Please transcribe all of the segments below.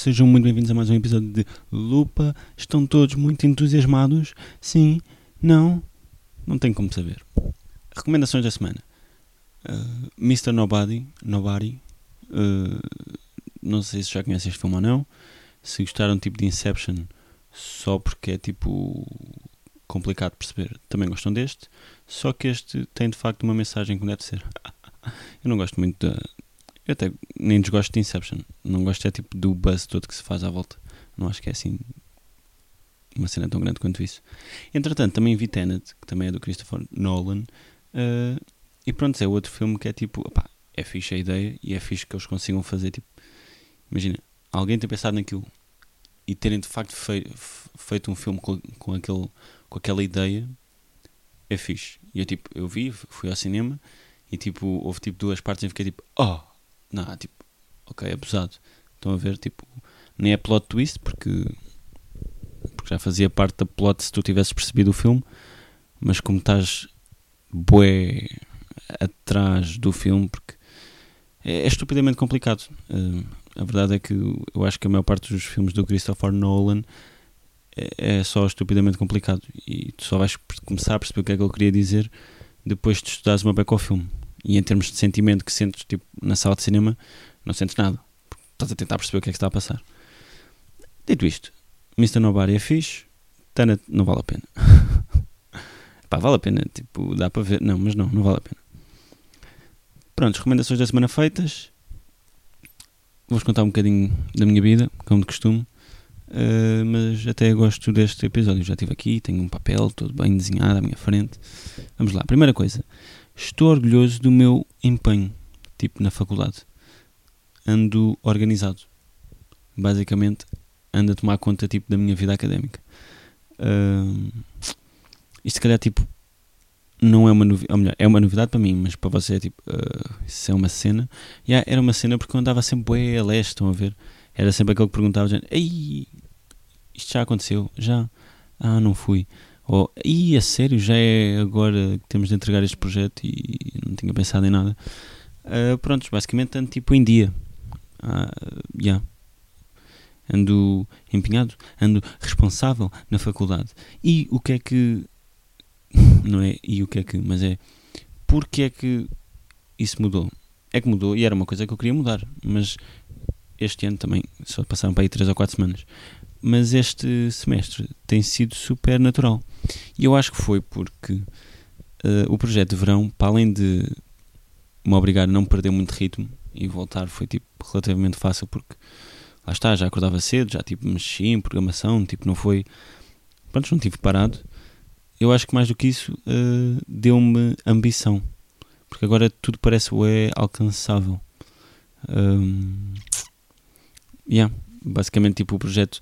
sejam muito bem-vindos a mais um episódio de Lupa. Estão todos muito entusiasmados? Sim? Não? Não tem como saber. Recomendações da semana: uh, Mr. Nobody. Nobody. Uh, não sei se já conhecem este filme ou não. Se gostaram tipo de Inception só porque é tipo complicado de perceber, também gostam deste. Só que este tem de facto uma mensagem que deve ser. Eu não gosto muito da, eu até nem desgosto de Inception. Não gosto é tipo do buzz todo que se faz à volta. Não acho que é assim uma cena tão grande quanto isso. Entretanto, também vi Tenet, que também é do Christopher Nolan. Uh, e pronto, é outro filme que é tipo, opá, é fixe a ideia e é fixe que eles consigam fazer. Tipo, imagina, alguém ter pensado naquilo e terem de facto fei feito um filme com, com, aquele, com aquela ideia é fixe. E eu tipo, eu vi, fui ao cinema e tipo, houve tipo duas partes e fiquei tipo, oh, não, tipo, ok, é abusado. Estão a ver, tipo, nem é plot twist porque, porque já fazia parte da plot se tu tivesses percebido o filme, mas como estás bué atrás do filme, porque é, é estupidamente complicado. Uh, a verdade é que eu acho que a maior parte dos filmes do Christopher Nolan é, é só estupidamente complicado e tu só vais começar a perceber o que é que ele queria dizer depois de estudares uma beca ao filme e em termos de sentimento que sentes tipo, na sala de cinema, não sentes nada. Estás a tentar perceber o que é que está a passar. Dito isto, Mr. Nobody é fixe, Tenet não vale a pena. Pá, vale a pena, tipo, dá para ver. Não, mas não, não vale a pena. Pronto, recomendações da semana feitas. Vou-vos contar um bocadinho da minha vida, como de costume. Uh, mas até gosto deste episódio. Já estive aqui, tenho um papel todo bem desenhado à minha frente. Vamos lá. Primeira coisa, Estou orgulhoso do meu empenho, tipo na faculdade. Ando organizado. Basicamente, ando a tomar conta tipo da minha vida académica. Uh, isto se calhar tipo não é uma novidade, ou melhor, é uma novidade para mim, mas para você é tipo, uh, isso é uma cena. Yeah, era uma cena porque eu andava sempre a leste, estão a ver? Era sempre aquele que perguntava, ei, isto já aconteceu? Já? Ah, não fui. Ou, e a sério, já é agora que temos de entregar este projeto e não tinha pensado em nada. Uh, basicamente ando tipo em dia. Uh, yeah. Ando empenhado, ando responsável na faculdade. E o que é que. Não é e o que é que, mas é. Porque é que isso mudou? É que mudou e era uma coisa que eu queria mudar, mas este ano também, só passaram para aí 3 ou 4 semanas mas este semestre tem sido super natural. E eu acho que foi porque uh, o projeto de verão, para além de me obrigar a não perder muito ritmo e voltar, foi tipo relativamente fácil porque lá está, já acordava cedo, já tipo mexi em programação, tipo não foi. Pronto, não tive parado. Eu acho que mais do que isso uh, deu-me ambição. Porque agora tudo parece é alcançável. Um, yeah, basicamente tipo o projeto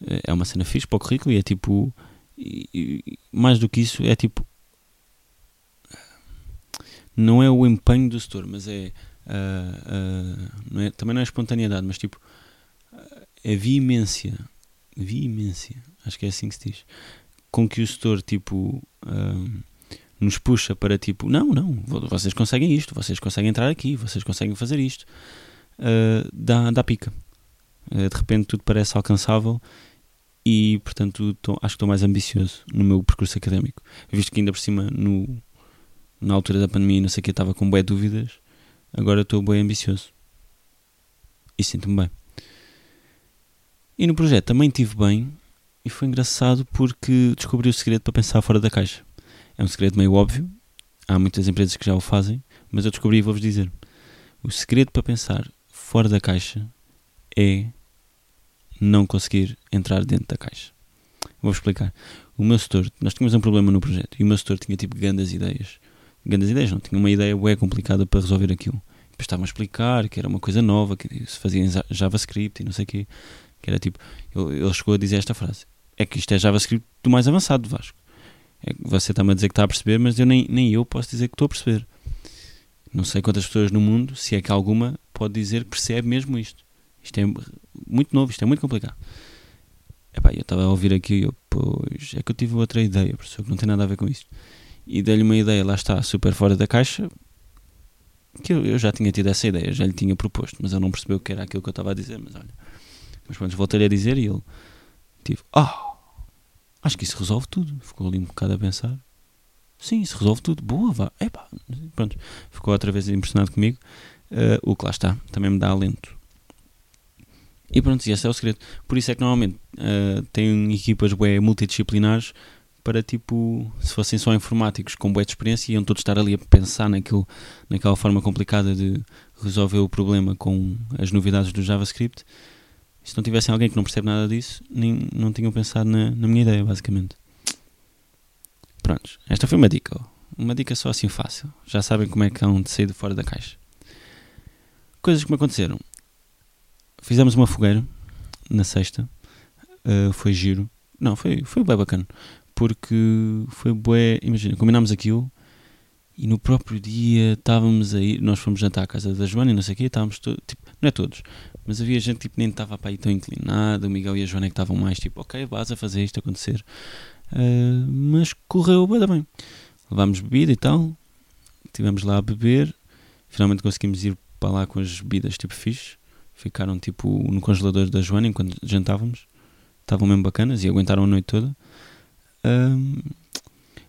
é uma cena fixe para o currículo e é tipo. E, e, mais do que isso, é tipo. Não é o empenho do setor, mas é. Uh, uh, não é também não é espontaneidade, mas tipo. É veemência. Veemência. Acho que é assim que se diz. Com que o setor, tipo. Uh, nos puxa para tipo, não, não, vocês conseguem isto, vocês conseguem entrar aqui, vocês conseguem fazer isto, dá, dá pica. De repente tudo parece alcançável e portanto tô, acho que estou mais ambicioso no meu percurso académico. Visto que ainda por cima no, na altura da pandemia não sei o que estava com boas dúvidas, agora estou bem ambicioso. E sinto-me bem. E no projeto também estive bem e foi engraçado porque descobri o segredo para pensar fora da caixa. É um segredo meio óbvio, há muitas empresas que já o fazem, mas eu descobri e vou-vos dizer. O segredo para pensar fora da caixa é não conseguir entrar dentro da caixa. Vou explicar. O meu setor, nós tínhamos um problema no projeto e o meu setor tinha tipo grandes ideias. Grandes ideias, não, tinha uma ideia bem complicada para resolver aquilo. Depois estavam a explicar que era uma coisa nova, que se fazia em JavaScript e não sei o quê. Que era tipo, ele chegou a dizer esta frase: É que isto é JavaScript do mais avançado, Vasco. É que você está-me a dizer que está a perceber, mas eu nem, nem eu posso dizer que estou a perceber. Não sei quantas pessoas no mundo, se é que alguma, pode dizer que percebe mesmo isto. Isto é muito novo, isto é muito complicado. Epá, eu estava a ouvir aqui e eu, pois, é que eu tive outra ideia, professor, que não tem nada a ver com isto. E dei-lhe uma ideia, lá está, super fora da caixa, que eu, eu, já tinha tido essa ideia, já lhe tinha proposto, mas ele não percebeu que era aquilo que eu estava a dizer, mas olha, Mas pronto, voltei-lhe a dizer e ele, tipo, ah, acho que isso resolve tudo. Ficou ali um bocado a pensar. Sim, isso resolve tudo. Boa, vá. Epá, pronto. Ficou outra vez impressionado comigo. Uh, o que lá está, também me dá alento. E pronto, esse é o segredo. Por isso é que normalmente uh, tem equipas bué, multidisciplinares para tipo, se fossem só informáticos com boa experiência, iam todos estar ali a pensar naquilo, naquela forma complicada de resolver o problema com as novidades do JavaScript. Se não tivessem alguém que não percebe nada disso, nem, não tinham pensado na, na minha ideia, basicamente. Prontos, esta foi uma dica. Uma dica só assim fácil. Já sabem como é que hão de sair de fora da caixa. Coisas que me aconteceram. Fizemos uma fogueira na sexta. Uh, foi giro. Não, foi, foi bem bacana porque foi bué, imagina, combinámos aquilo e no próprio dia estávamos aí, nós fomos jantar à casa da Joana e não sei o quê, estávamos todos, tipo, não é todos, mas havia gente tipo nem estava para aí tão inclinado, o Miguel e a Joana é que estavam mais tipo, ok, vas a fazer isto acontecer, uh, mas correu bem, bem. Levámos bebida e tal, estivemos lá a beber, finalmente conseguimos ir para lá com as bebidas tipo fixe, ficaram tipo no congelador da Joana enquanto jantávamos, estavam mesmo bacanas e aguentaram a noite toda. Um,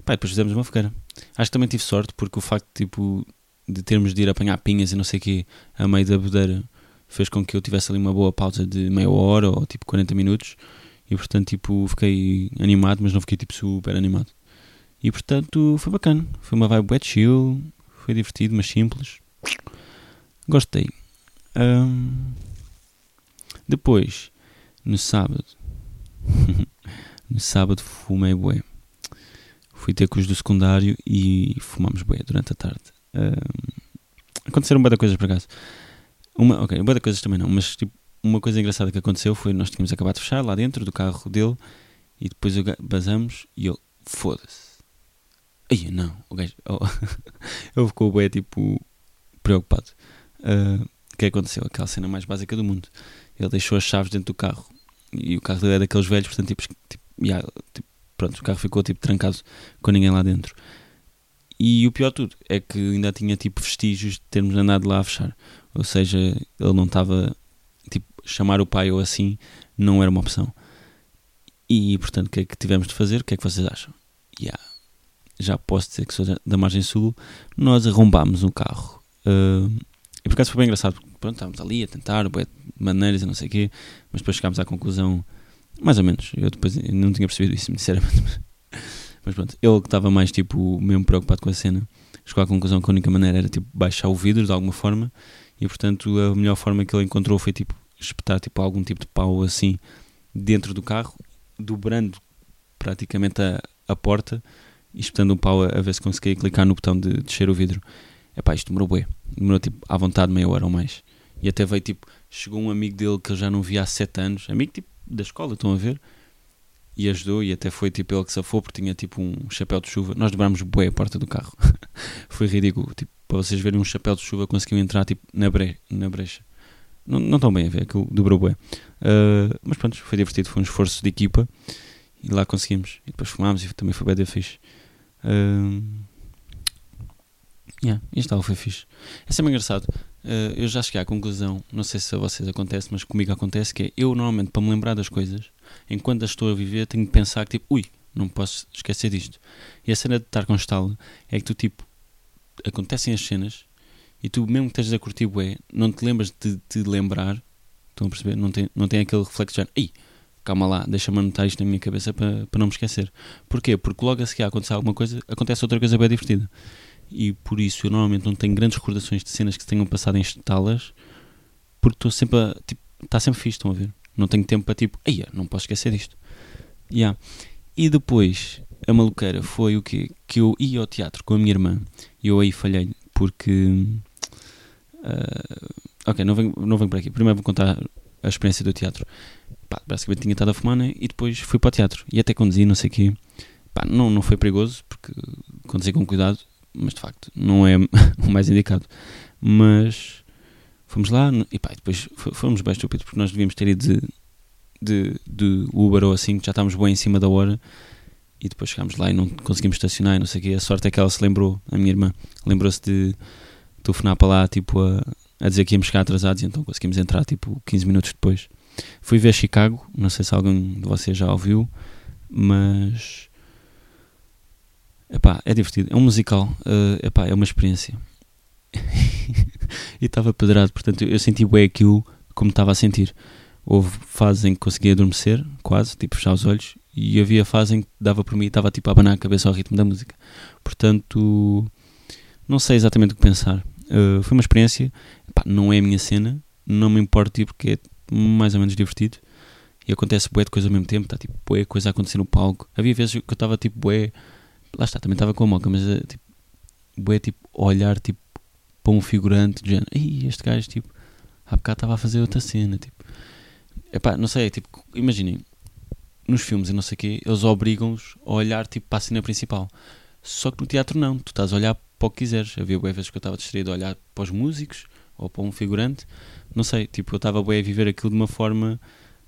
pá, depois fizemos uma fogueira. Acho que também tive sorte porque o facto tipo, de termos de ir apanhar pinhas e não sei o que a meio da bodeira fez com que eu tivesse ali uma boa pausa de meia hora ou tipo 40 minutos e portanto tipo fiquei animado, mas não fiquei tipo super animado. E portanto foi bacana. Foi uma vibe wet chill, foi divertido, mas simples. Gostei. Um, depois, no sábado, No sábado fumei bué. Fui ter com os do secundário e fumámos bué durante a tarde. Um, aconteceram bué de coisas por acaso. Uma, ok, bué de coisas também não, mas tipo, uma coisa engraçada que aconteceu foi nós tínhamos acabado de fechar lá dentro do carro dele e depois basamos e ele, foda-se. Aí, não, o gajo, oh, ele ficou bué tipo preocupado. Uh, que aconteceu? Aquela cena mais básica do mundo. Ele deixou as chaves dentro do carro e o carro dele é daqueles velhos, portanto, tipo, tipo yeah, tipo, pronto, o carro ficou tipo trancado com ninguém lá dentro. E o pior de tudo é que ainda tinha tipo vestígios de termos andado lá a fechar. Ou seja, ele não estava. Tipo, chamar o pai ou assim não era uma opção. E portanto, o que é que tivemos de fazer? O que é que vocês acham? Yeah. Já posso dizer que sou da margem sul. Nós arrombámos o carro. Uh, por acaso foi bem engraçado. Porque, pronto, estávamos ali a tentar, de maneiras e não sei o quê. Mas depois chegámos à conclusão mais ou menos. Eu depois não tinha percebido isso, sinceramente. Mas pronto, ele que estava mais tipo, mesmo preocupado com a cena, chegou à conclusão que a única maneira era tipo baixar o vidro de alguma forma e portanto a melhor forma que ele encontrou foi tipo espetar tipo algum tipo de pau assim dentro do carro, dobrando praticamente a, a porta e espetando um pau a, a, ver se conseguia clicar no botão de descer o vidro. Epá, isto demorou bué. Demorou tipo à vontade meia hora ou mais. E até veio tipo, chegou um amigo dele que eu já não via há sete anos, amigo tipo da escola, estão a ver? E ajudou, e até foi tipo ele que safou, porque tinha tipo um chapéu de chuva. Nós dobrámos bué a porta do carro. foi ridículo. Tipo, para vocês verem um chapéu de chuva, conseguiu entrar tipo na, bre na brecha. Não, estão bem a ver, aquilo dobrou bué. Uh, mas pronto, foi divertido, foi um esforço de equipa. E lá conseguimos. E depois fumámos e também foi bem da fixe. Uh, yeah, isto foi fixe. É sempre engraçado. Uh, eu já cheguei à conclusão, não sei se a vocês acontece, mas comigo acontece, que é eu normalmente, para me lembrar das coisas, enquanto as estou a viver, tenho que pensar que tipo, ui, não posso esquecer disto. E a cena de estar com estalo é que tu tipo, acontecem as cenas e tu mesmo que estejas a curtir não te lembras de te lembrar, estão a perceber? Não tem, não tem aquele reflexo de ei, calma lá, deixa-me anotar isto na minha cabeça para, para não me esquecer. Porquê? Porque logo a seguir a acontecer alguma coisa, acontece outra coisa bem divertida e por isso eu normalmente não tenho grandes recordações de cenas que tenham passado em estalas porque estou sempre a. Tipo, está sempre fixe, estão a ver? Não tenho tempo para tipo, eia, não posso esquecer disto. Yeah. E depois, a maluqueira foi o quê? Que eu ia ao teatro com a minha irmã e eu aí falhei porque. Uh, ok, não venho, não venho por aqui. Primeiro vou contar a experiência do teatro. Pá, basicamente tinha estado a fumar né? e depois fui para o teatro. E até conduzi, não sei o quê. Pá, não, não foi perigoso porque conduzi com cuidado mas de facto não é o mais indicado. Mas fomos lá e pá, depois fomos bem estúpidos porque nós devíamos ter ido de, de, de Uber ou assim, que já estávamos bem em cima da hora e depois chegámos lá e não conseguimos estacionar e não sei o quê. A sorte é que ela se lembrou, a minha irmã, lembrou-se de telefonar para lá tipo a, a dizer que íamos chegar atrasados e então conseguimos entrar tipo 15 minutos depois. Fui ver Chicago, não sei se alguém de vocês já ouviu, mas epá, é divertido. É um musical, uh, epá, é uma experiência. e estava pedrado, portanto eu senti bem aquilo como estava a sentir. Houve fases em que conseguia adormecer, quase, tipo fechar os olhos, e havia fases em que dava por mim e estava tipo a abanar a cabeça ao ritmo da música. Portanto, não sei exatamente o que pensar. Uh, foi uma experiência, Epá, não é a minha cena, não me importa ir porque é mais ou menos divertido e acontece bué de coisa ao mesmo tempo, está tipo bué coisa a acontecer no palco. Havia vezes que eu estava tipo bué, lá está, também estava com a moca, mas uh, tipo, bué tipo olhar tipo para um figurante, de género, este gajo tipo, há bocado estava a fazer outra cena, tipo. Epá, não sei, tipo, imaginem, nos filmes e não sei o quê, eles obrigam-os a olhar tipo para a cena principal. Só que no teatro não, tu estás a olhar para o que quiseres. Havia boas vezes que eu estava distraído a olhar para os músicos ou para um figurante. Não sei, tipo, eu estava bem a viver aquilo de uma forma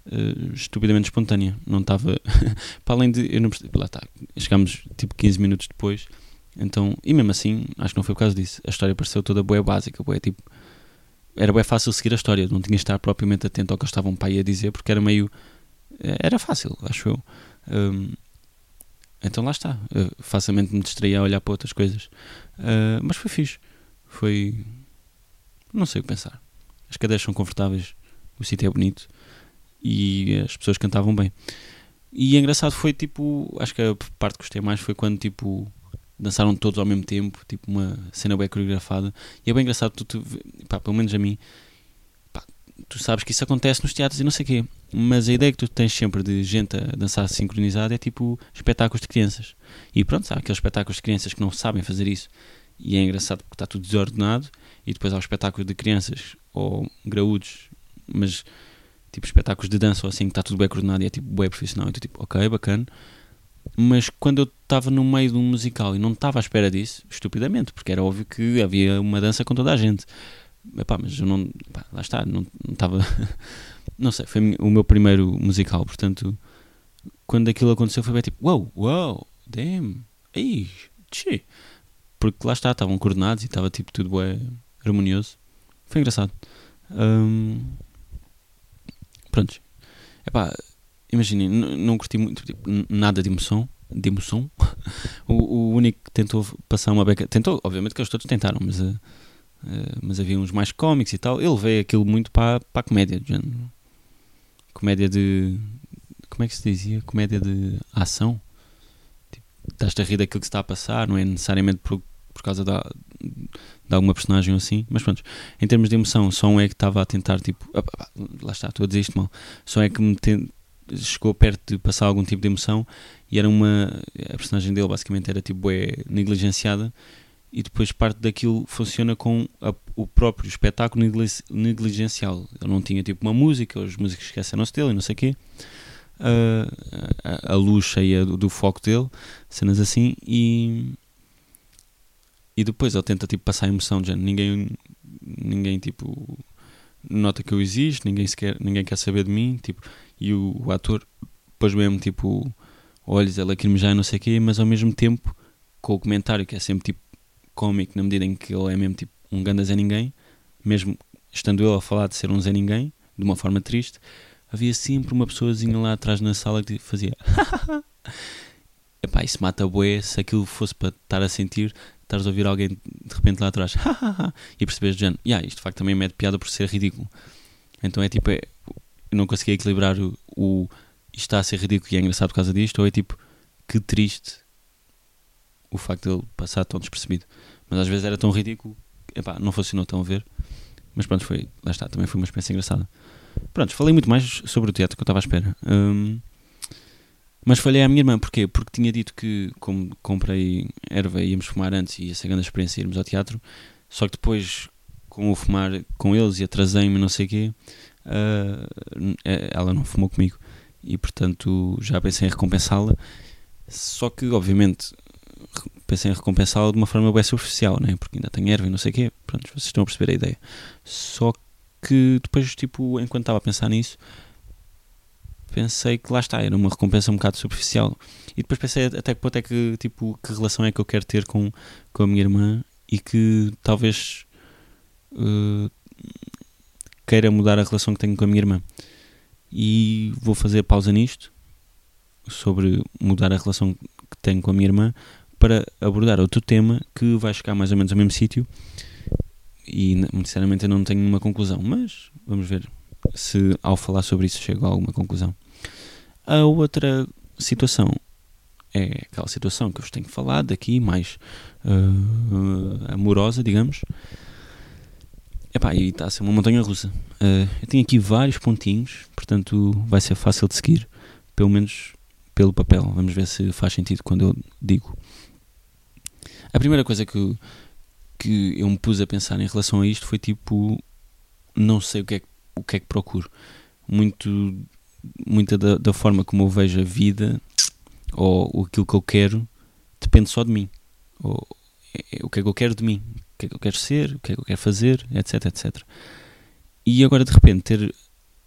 uh, estupidamente espontânea. Não estava. para além de. Eu não percebi, lá está, chegámos tipo 15 minutos depois. Então, e mesmo assim, acho que não foi por causa disso. A história pareceu toda boa básica, boa tipo. Era bem fácil seguir a história, não tinha de estar propriamente atento ao que eles estavam para aí a dizer, porque era meio era fácil, acho eu. Um, então lá está. Eu facilmente me distraía a olhar para outras coisas. Uh, mas foi fixe. Foi. Não sei o que pensar. As cadeiras são confortáveis, o sítio é bonito e as pessoas cantavam bem. E engraçado foi tipo. Acho que a parte que gostei mais foi quando tipo. Dançaram todos ao mesmo tempo, tipo uma cena bem coreografada. E é bem engraçado, tu, tu pá, pelo menos a mim, tu sabes que isso acontece nos teatros e não sei o quê. Mas a ideia que tu tens sempre de gente a dançar sincronizado é tipo espetáculos de crianças. E pronto, há aqueles espetáculos de crianças que não sabem fazer isso. E é engraçado porque está tudo desordenado. E depois há os espetáculos de crianças ou graúdos, mas tipo espetáculos de dança ou assim que está tudo bem coordenado e é tipo bem profissional. E tu tipo, ok, bacana. Mas quando eu estava no meio de um musical e não estava à espera disso, estupidamente, porque era óbvio que havia uma dança com toda a gente. Epá, mas eu não. lá está, não estava. Não, sei, foi o meu primeiro musical, portanto, quando aquilo aconteceu foi bem tipo: wow, wow, damn, ei, tchê. Porque lá está, estavam coordenados e estava tipo tudo bem harmonioso. Foi engraçado. Um, prontos. Epá, imaginem, não curti muito, tipo, nada de emoção. De emoção. o, o único que tentou passar uma beca. Tentou, obviamente que eles todos tentaram, mas. Uh, Uh, mas havia uns mais cómicos e tal. Ele veio aquilo muito para, para a comédia, de género. Comédia de. Como é que se dizia? Comédia de ação. Tipo, estás-te a rir daquilo que se está a passar, não é necessariamente por, por causa da, de alguma personagem assim. Mas pronto, em termos de emoção, só um é que estava a tentar, tipo. lá está, estou a dizer isto mal. Só é que me ten, chegou perto de passar algum tipo de emoção e era uma. A personagem dele basicamente era tipo é negligenciada e depois parte daquilo funciona com a, o próprio espetáculo negligencial. Ele não tinha tipo uma música, os músicos esqueceram-se dele e não sei o quê. Uh, a, a, luz cheia do, do, foco dele, cenas assim, e, e depois ele tenta tipo passar a emoção de ninguém, ninguém tipo nota que eu existo, ninguém, sequer, ninguém quer saber de mim, tipo, e o, o ator depois mesmo tipo olhos a lacrimejar e não sei o quê, mas ao mesmo tempo com o comentário que é sempre tipo cómico na medida em que ele é mesmo tipo um ganda Zé Ninguém, mesmo estando eu a falar de ser um Zé Ninguém, de uma forma triste, havia sempre uma pessoazinha lá atrás na sala que fazia epá, isso mata bué se aquilo fosse para estar a sentir, estares a ouvir alguém de repente lá atrás e perceberes de yeah, isto de facto também me de piada por ser ridículo. Então é tipo, é, eu não consegui equilibrar o, o está a ser ridículo e é engraçado por causa disto, ou é tipo, que triste o facto de ele passar tão despercebido. Mas às vezes era tão ridículo, epá, não funcionou tão a ver. Mas pronto, foi, lá está, também foi uma experiência engraçada. Pronto, falei muito mais sobre o teatro que eu estava à espera. Um, mas falhei à minha irmã, porquê? Porque tinha dito que, como comprei erva e íamos fumar antes e ser grande experiência irmos ao teatro, só que depois, com o fumar com eles e atrasei-me não sei o quê, uh, ela não fumou comigo. E portanto já pensei em recompensá-la. Só que, obviamente, pensei em recompensá-la de uma forma bem superficial, né? porque ainda tem erva e não sei o quê. Pronto, vocês estão a perceber a ideia. Só que depois, tipo, enquanto estava a pensar nisso, pensei que lá está, era uma recompensa um bocado superficial. E depois pensei até que ponto é que, tipo, que relação é que eu quero ter com, com a minha irmã e que talvez uh, queira mudar a relação que tenho com a minha irmã. e vou fazer pausa nisto sobre mudar a relação que tenho com a minha irmã para abordar outro tema que vai chegar mais ou menos ao mesmo sítio e sinceramente eu não tenho uma conclusão, mas vamos ver se ao falar sobre isso chego a alguma conclusão. A outra situação é aquela situação que eu vos tenho falado aqui, mais uh, amorosa, digamos. Epá, e está a ser uma montanha russa. Uh, eu tenho aqui vários pontinhos, portanto vai ser fácil de seguir, pelo menos pelo papel. Vamos ver se faz sentido quando eu digo. A primeira coisa que, que eu me pus a pensar em relação a isto foi tipo: não sei o que é, o que, é que procuro. Muito, muita da, da forma como eu vejo a vida ou aquilo que eu quero depende só de mim. Ou, é, é, o que é que eu quero de mim, o que é que eu quero ser, o que é que eu quero fazer, etc, etc. E agora de repente ter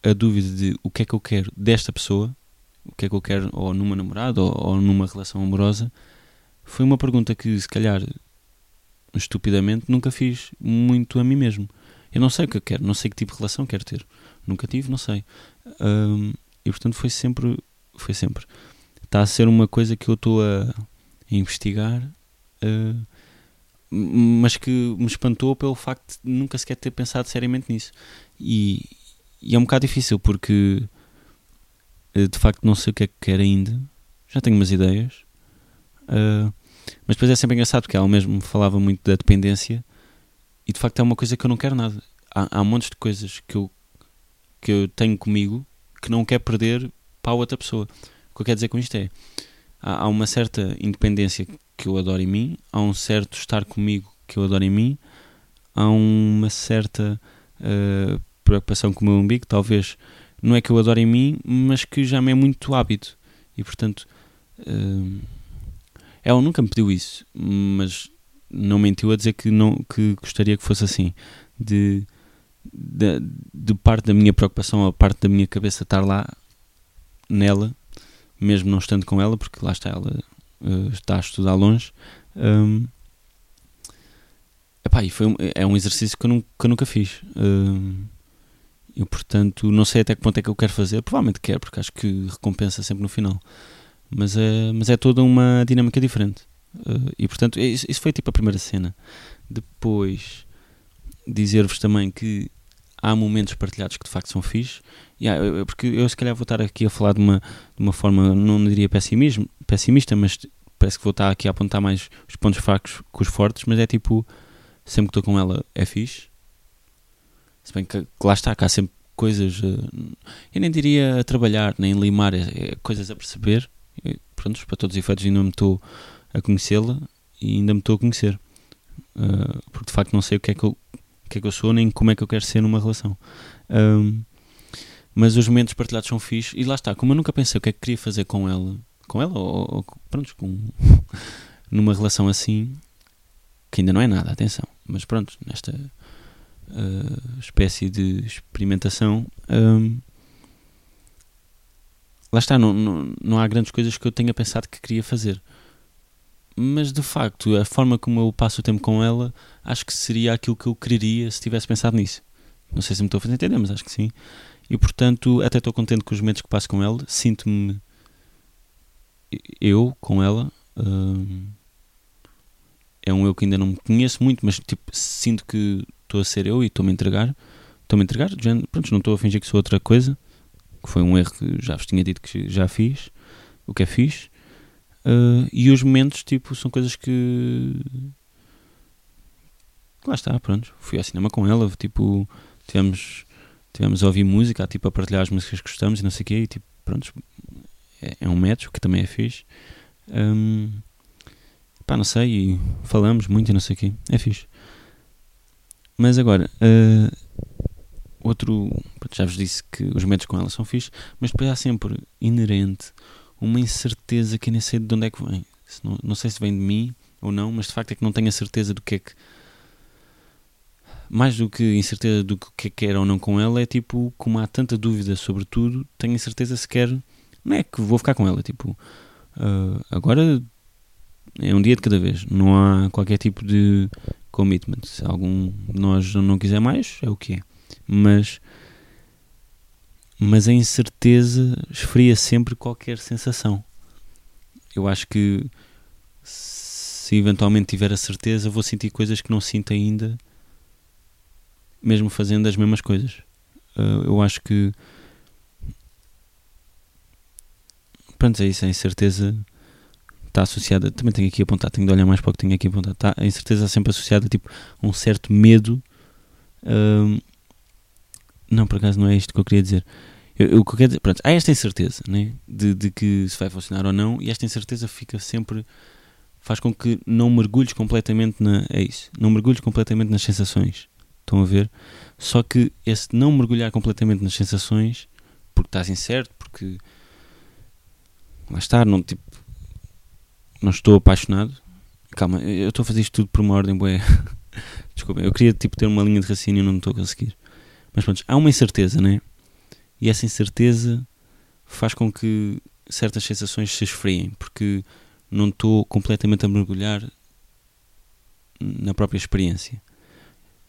a dúvida de o que é que eu quero desta pessoa, o que é que eu quero ou numa namorada ou, ou numa relação amorosa, foi uma pergunta que se calhar estupidamente nunca fiz muito a mim mesmo. Eu não sei o que eu quero, não sei que tipo de relação quero ter. Nunca tive, não sei. Um, e portanto foi sempre, foi sempre. Está a ser uma coisa que eu estou a, investigar. Uh, mas que me espantou pelo facto de nunca sequer ter pensado seriamente nisso. E, e, é um bocado difícil porque eh, de facto não sei o que é que quero ainda. Já tenho umas ideias. Uh, mas depois é sempre engraçado porque ela mesmo falava muito da dependência e de facto é uma coisa que eu não quero nada. Há, há montes de coisas que eu, que eu tenho comigo que não quero perder para outra pessoa. O que eu quero dizer com isto é há, há uma certa independência que eu adoro em mim, há um certo estar comigo que eu adoro em mim, há uma certa uh, preocupação com o meu umbigo, talvez não é que eu adoro em mim, mas que já me é muito hábito. E portanto, uh, ela nunca me pediu isso, mas não mentiu a dizer que, não, que gostaria que fosse assim. De, de, de parte da minha preocupação, a parte da minha cabeça estar lá nela, mesmo não estando com ela, porque lá está ela uh, está a estudar longe. Um, epá, e foi um, é um exercício que eu, nunca, que eu nunca fiz. Um, e portanto, não sei até que ponto é que eu quero fazer. Provavelmente quero, porque acho que recompensa sempre no final. Mas é, mas é toda uma dinâmica diferente. Uh, e portanto, isso, isso, foi tipo a primeira cena. Depois, dizer-vos também que há momentos partilhados que de facto são fixes. Yeah, porque eu se calhar vou estar aqui a falar de uma, de uma forma, não diria pessimismo, pessimista, mas parece que vou estar aqui a apontar mais os pontos fracos que os fortes, mas é tipo, sempre que estou com ela é fixe. Se bem que, que lá está, cá sempre coisas, uh, eu nem diria a trabalhar, nem limar, é, é coisas a perceber. Pronto, para todos os efeitos ainda me estou a conhecê-la e ainda me estou a conhecer. Uh, porque de facto não sei o que é que eu, o que é que eu sou, nem como é que eu quero ser numa relação. Um, mas os momentos partilhados são fixos e lá está, como eu nunca pensei o que é que queria fazer com ela, com ela ou, ou pronto, com, numa relação assim, que ainda não é nada, atenção, mas pronto, nesta uh, espécie de experimentação, um, lá está, não, não, não há grandes coisas que eu tenha pensado que queria fazer. Mas de facto, a forma como eu passo o tempo com ela, acho que seria aquilo que eu quereria se tivesse pensado nisso. Não sei se me estou a fazer entender, mas acho que sim. E portanto, até estou contente com os momentos que passo com ela. Sinto-me eu com ela. Um, é um eu que ainda não me conheço muito, mas tipo, sinto que estou a ser eu e estou-me a entregar. Estou-me a entregar, já, pronto, não estou a fingir que sou outra coisa, que foi um erro que já vos tinha dito que já fiz, o que é fixe. Uh, e os momentos, tipo, são coisas que. Lá está, pronto. Fui ao cinema com ela, tipo, tivemos, tivemos a ouvir música, tipo, a partilhar as músicas que gostamos e não sei o quê, e tipo, pronto, é, é um match, o que também é fixe. Um, pá, não sei, falamos muito e não sei o quê, é fixe. Mas agora, uh, outro, já vos disse que os momentos com ela são fixe, mas depois há sempre inerente uma incerteza que eu nem sei de onde é que vem. Não, sei se vem de mim ou não, mas de facto é que não tenho a certeza do que é que. Mais do que incerteza do que é que ou não com ela, é tipo, como há tanta dúvida sobre tudo, tenho a certeza se quero. Não é que vou ficar com ela, tipo, uh, agora é um dia de cada vez, não há qualquer tipo de commitment. Se algum de nós não quiser mais, é o que é. Mas mas a incerteza esfria sempre qualquer sensação. Eu acho que se eventualmente tiver a certeza, vou sentir coisas que não sinto ainda, mesmo fazendo as mesmas coisas. Uh, eu acho que. Pronto, é isso. A incerteza está associada. Também tenho aqui apontado, tenho de olhar mais para o que tenho aqui apontado. Tá, a incerteza sempre associada tipo, a um certo medo. Uh, não, por acaso não é isto que eu queria dizer. Eu, eu, eu pronto, há esta incerteza né, de, de que se vai funcionar ou não, e esta incerteza fica sempre. faz com que não mergulhes completamente na. É isso, não mergulhes completamente nas sensações. Estão a ver? Só que esse não mergulhar completamente nas sensações, porque estás incerto, porque. lá está, não, tipo, não estou apaixonado. Calma, eu estou a fazer isto tudo por uma ordem boa. Desculpa, eu queria tipo, ter uma linha de raciocínio e não estou a conseguir. Mas pronto, há uma incerteza, né? E essa incerteza faz com que certas sensações se esfriem, porque não estou completamente a mergulhar na própria experiência.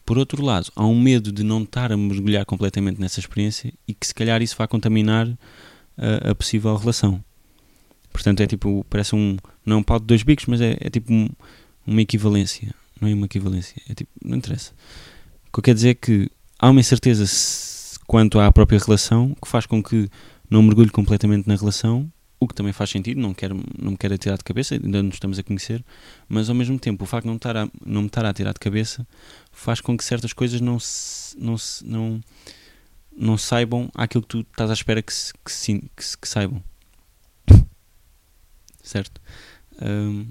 Por outro lado, há um medo de não estar a mergulhar completamente nessa experiência e que se calhar isso vai contaminar a, a possível relação. Portanto, é tipo, parece um, não é um pau de dois bicos, mas é, é tipo um, uma equivalência. Não é uma equivalência, é tipo, não interessa. O que eu quero dizer é que há uma incerteza quanto à própria relação que faz com que não mergulhe completamente na relação, o que também faz sentido, não, quero, não me quero tirar de cabeça, ainda nos estamos a conhecer, mas ao mesmo tempo o facto de não, estar a, não me estar a tirar de cabeça faz com que certas coisas não, se, não, se, não, não saibam aquilo que tu estás à espera que, se, que, se, que, se, que saibam. Certo? Um,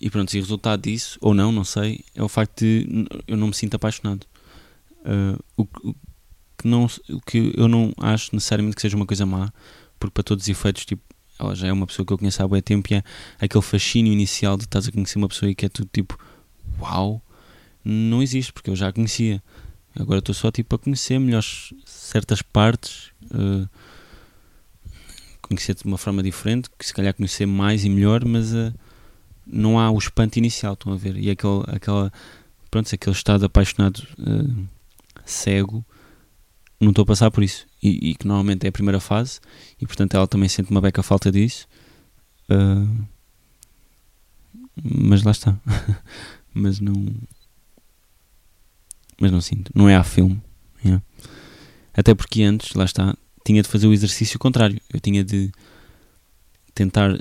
e pronto, e o resultado disso, ou não, não sei, é o facto de eu não me sinto apaixonado. Uh, o, que não, que eu não acho necessariamente que seja uma coisa má, porque para todos os efeitos, tipo, ela já é uma pessoa que eu conheço há bem tempo e é aquele fascínio inicial de estás a conhecer uma pessoa e que é tudo tipo, uau, não existe, porque eu já a conhecia. Agora estou só tipo a conhecer melhor certas partes, uh, conhecer-te de uma forma diferente, que se calhar conhecer mais e melhor, mas uh, não há o espanto inicial, estão a ver? E aquele, aquela, pronto, aquele estado apaixonado uh, cego, não estou a passar por isso. E, e, que normalmente é a primeira fase, e portanto ela também sente uma beca falta disso. Uh, mas lá está. mas não. Mas não sinto. Não é a filme. Yeah. Até porque antes, lá está, tinha de fazer o exercício contrário. Eu tinha de tentar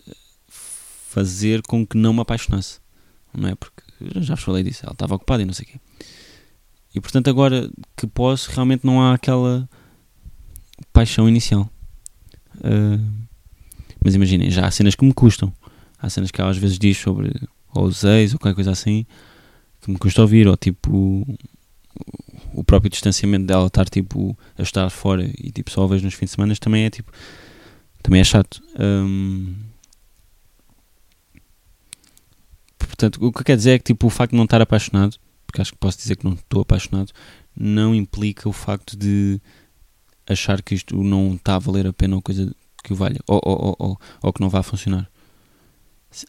fazer com que não me apaixonasse. Não é? Porque já vos falei disso. Ela estava ocupada e não sei o quê. E portanto, agora que posso, realmente não há aquela paixão inicial. Uh, mas imaginem, já há cenas que me custam. Há cenas que ela às vezes diz sobre ou os ex ou qualquer coisa assim que me custa ouvir, ou tipo o próprio distanciamento dela estar tipo a estar fora e tipo só a vejo nos fins de semana também é tipo também é chato. Um, portanto, o que quer dizer é que tipo o facto de não estar apaixonado porque acho que posso dizer que não estou apaixonado, não implica o facto de achar que isto não está a valer a pena ou coisa que o valha, ou, ou, ou, ou que não vá funcionar.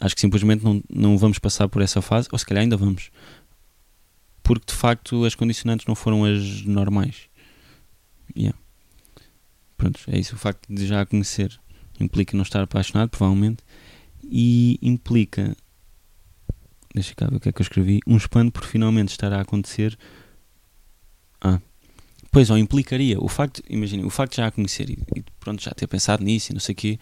Acho que simplesmente não, não vamos passar por essa fase, ou se calhar ainda vamos, porque de facto as condicionantes não foram as normais. Yeah. Pronto, é isso. O facto de já a conhecer implica não estar apaixonado, provavelmente, e implica Deixa cá ver o que é que eu escrevi. Um espanto por finalmente estar a acontecer. Ah. Pois, ou implicaria. O facto, imaginem, o facto de já a conhecer e, e, pronto, já ter pensado nisso e não sei o quê,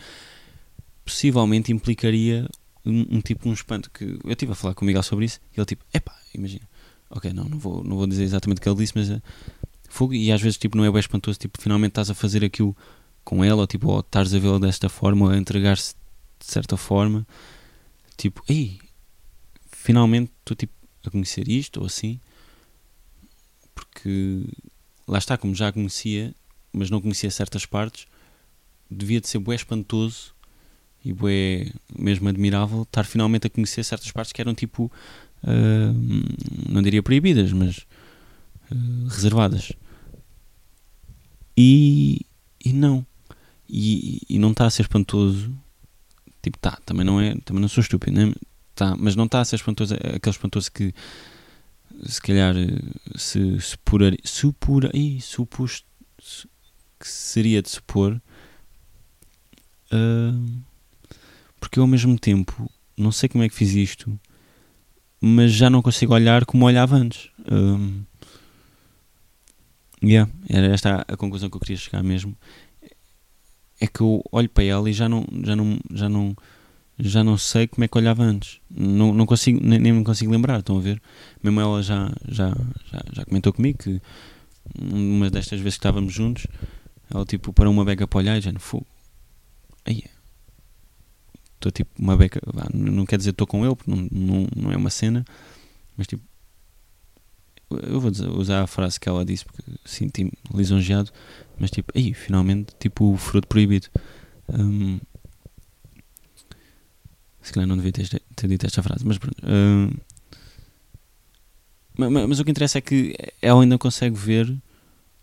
possivelmente implicaria um, um tipo um espanto que eu estive a falar com o Miguel sobre isso e ele tipo, epá, imagina. Ok, não, não vou, não vou dizer exatamente o que ele disse, mas uh, fogo, e às vezes tipo não é bem espantoso, tipo, finalmente estás a fazer aquilo com ela, ou tipo, ou estás a vê-la desta forma, ou a entregar-se de certa forma, tipo, ei, finalmente estou tipo a conhecer isto ou assim, porque lá está, como já conhecia, mas não conhecia certas partes, devia de ser bué espantoso e bué mesmo admirável estar finalmente a conhecer certas partes que eram tipo, uh, não diria proibidas, mas uh, reservadas. E, e não. E, e não está a ser espantoso. Tipo, tá, também não é, também não sou estúpido, né? Tá, mas não está a ser espantoso, é aquele espantoso que se calhar se, se purar, supura, ih, supus, que seria de supor. Uh, porque eu ao mesmo tempo não sei como é que fiz isto, mas já não consigo olhar como olhava antes. Um, yeah, era esta a conclusão que eu queria chegar mesmo. É que eu olho para ela e já não, já não, já não, já não sei como é que olhava antes. Não, não consigo, nem, nem me consigo lembrar, estão a ver? Mesmo ela já, já, já, já comentou comigo que uma destas vezes que estávamos juntos, ela tipo para uma beca para olhar e já não fogo. Aí estou tipo uma beca, não quer dizer estou com ele, porque não, não, não é uma cena, mas tipo, eu vou usar a frase que ela disse porque senti-me lisonjeado, mas tipo, aí finalmente, tipo, o fruto proibido. Um, se calhar não devia ter, ter dito esta frase, mas pronto. Um, mas, mas, o que interessa é que ela ainda consegue ver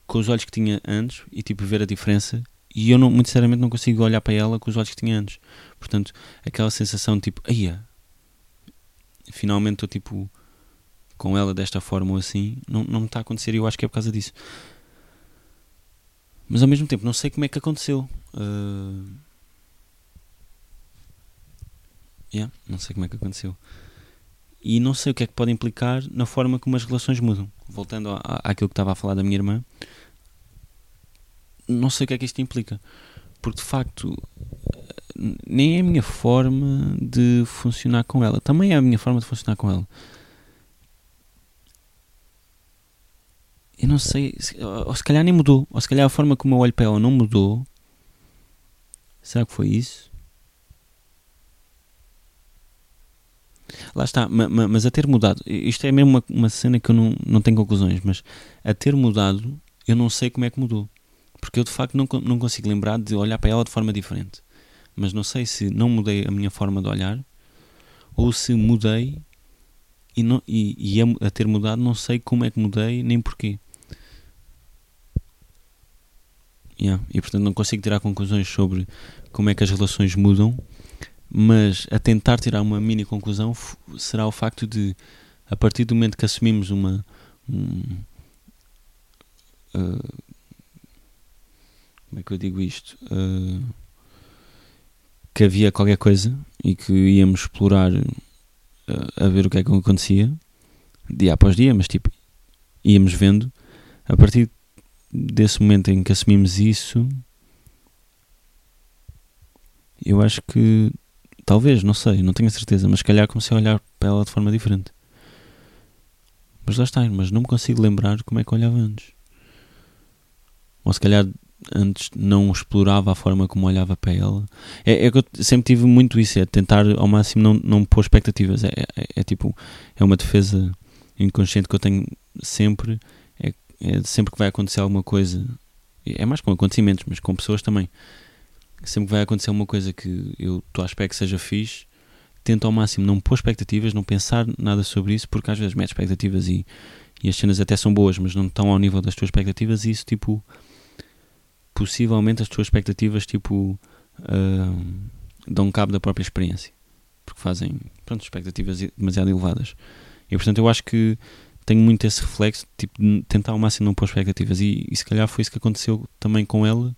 com os olhos que tinha antes e tipo ver a diferença e eu não, muito sinceramente não consigo olhar para ela com os olhos que tinha antes. Portanto, aquela sensação de tipo, aia, finalmente estou tipo com ela desta forma ou assim, não, não me está a acontecer e eu acho que é por causa disso. Mas ao mesmo tempo não sei como é que aconteceu. Uh... Yeah, não sei como é que aconteceu. E não sei o que é que pode implicar na forma como as relações mudam. Voltando à, àquilo que estava a falar da minha irmã, não sei o que é que isto implica. Porque de facto, nem é a minha forma de funcionar com ela. Também é a minha forma de funcionar com ela. Eu não sei, ou se calhar nem mudou, ou se calhar a forma como eu olho para ela não mudou. Será que foi isso? Lá está, mas a ter mudado, isto é mesmo uma, uma cena que eu não, não tenho conclusões, mas a ter mudado, eu não sei como é que mudou. Porque eu de facto não, não consigo lembrar de olhar para ela de forma diferente. Mas não sei se não mudei a minha forma de olhar ou se mudei e, não, e, e a, a, ter mudado não sei como é que mudei nem porquê. Yeah. E portanto não consigo tirar conclusões sobre como é que as relações mudam, mas a tentar tirar uma mini conclusão será o facto de, a partir do momento que assumimos uma. Um, uh, como é que eu digo isto? Uh, que havia qualquer coisa e que íamos explorar uh, a ver o que é que acontecia dia após dia, mas tipo, íamos vendo. A partir desse momento em que assumimos isso, eu acho que talvez, não sei, não tenho a certeza, mas se calhar comecei a olhar para ela de forma diferente. Mas lá está, mas não me consigo lembrar como é que olhava antes. Ou se calhar antes não explorava a forma como olhava para ela. É, é que eu sempre tive muito isso, é tentar ao máximo não, não pôr expectativas. É, é, é tipo, é uma defesa inconsciente que eu tenho sempre. É, é, sempre que vai acontecer alguma coisa, é mais com acontecimentos, mas com pessoas também. Sempre vai acontecer uma coisa que eu estou à espera que seja fixe, tento ao máximo não pôr expectativas, não pensar nada sobre isso, porque às vezes mete expectativas e, e as cenas até são boas, mas não estão ao nível das tuas expectativas, e isso tipo possivelmente as tuas expectativas tipo uh, dão cabo da própria experiência porque fazem pronto, expectativas demasiado elevadas. E portanto eu acho que tenho muito esse reflexo tipo, de tentar ao máximo não pôr expectativas e, e se calhar foi isso que aconteceu também com ela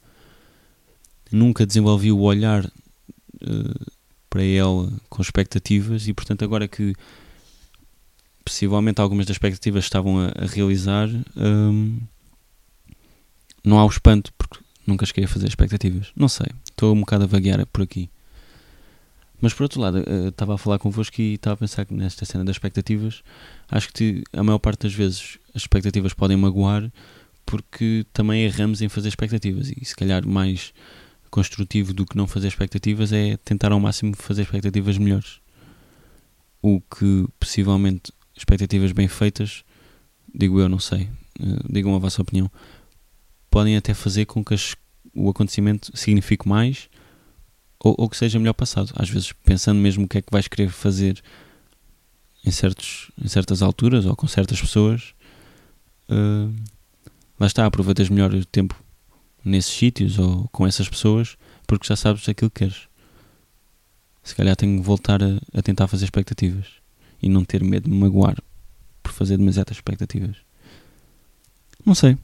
nunca desenvolvi o olhar uh, para ela com expectativas e portanto agora que possivelmente algumas das expectativas estavam a, a realizar um, não há o espanto porque Nunca cheguei a fazer expectativas. Não sei. Estou um bocado a vaguear por aqui. Mas por outro lado, uh, estava a falar convosco e estava a pensar que nesta cena das expectativas, acho que a maior parte das vezes as expectativas podem magoar porque também erramos em fazer expectativas e se calhar mais construtivo do que não fazer expectativas é tentar ao máximo fazer expectativas melhores. O que possivelmente expectativas bem feitas, digo eu, não sei, uh, digam a vossa opinião, podem até fazer com que as, o acontecimento signifique mais ou, ou, que seja melhor passado. Às vezes, pensando mesmo o que é que vais querer fazer em, certos, em certas alturas ou com certas pessoas, uh, lá está, aproveitas melhor o tempo nesses sítios ou com essas pessoas porque já sabes aquilo que queres. Se calhar tenho que voltar a, a tentar fazer expectativas e não ter medo de me magoar por fazer demasiadas expectativas. Não sei.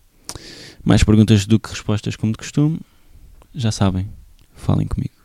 Mais perguntas do que respostas, como de costume. Já sabem, falem comigo.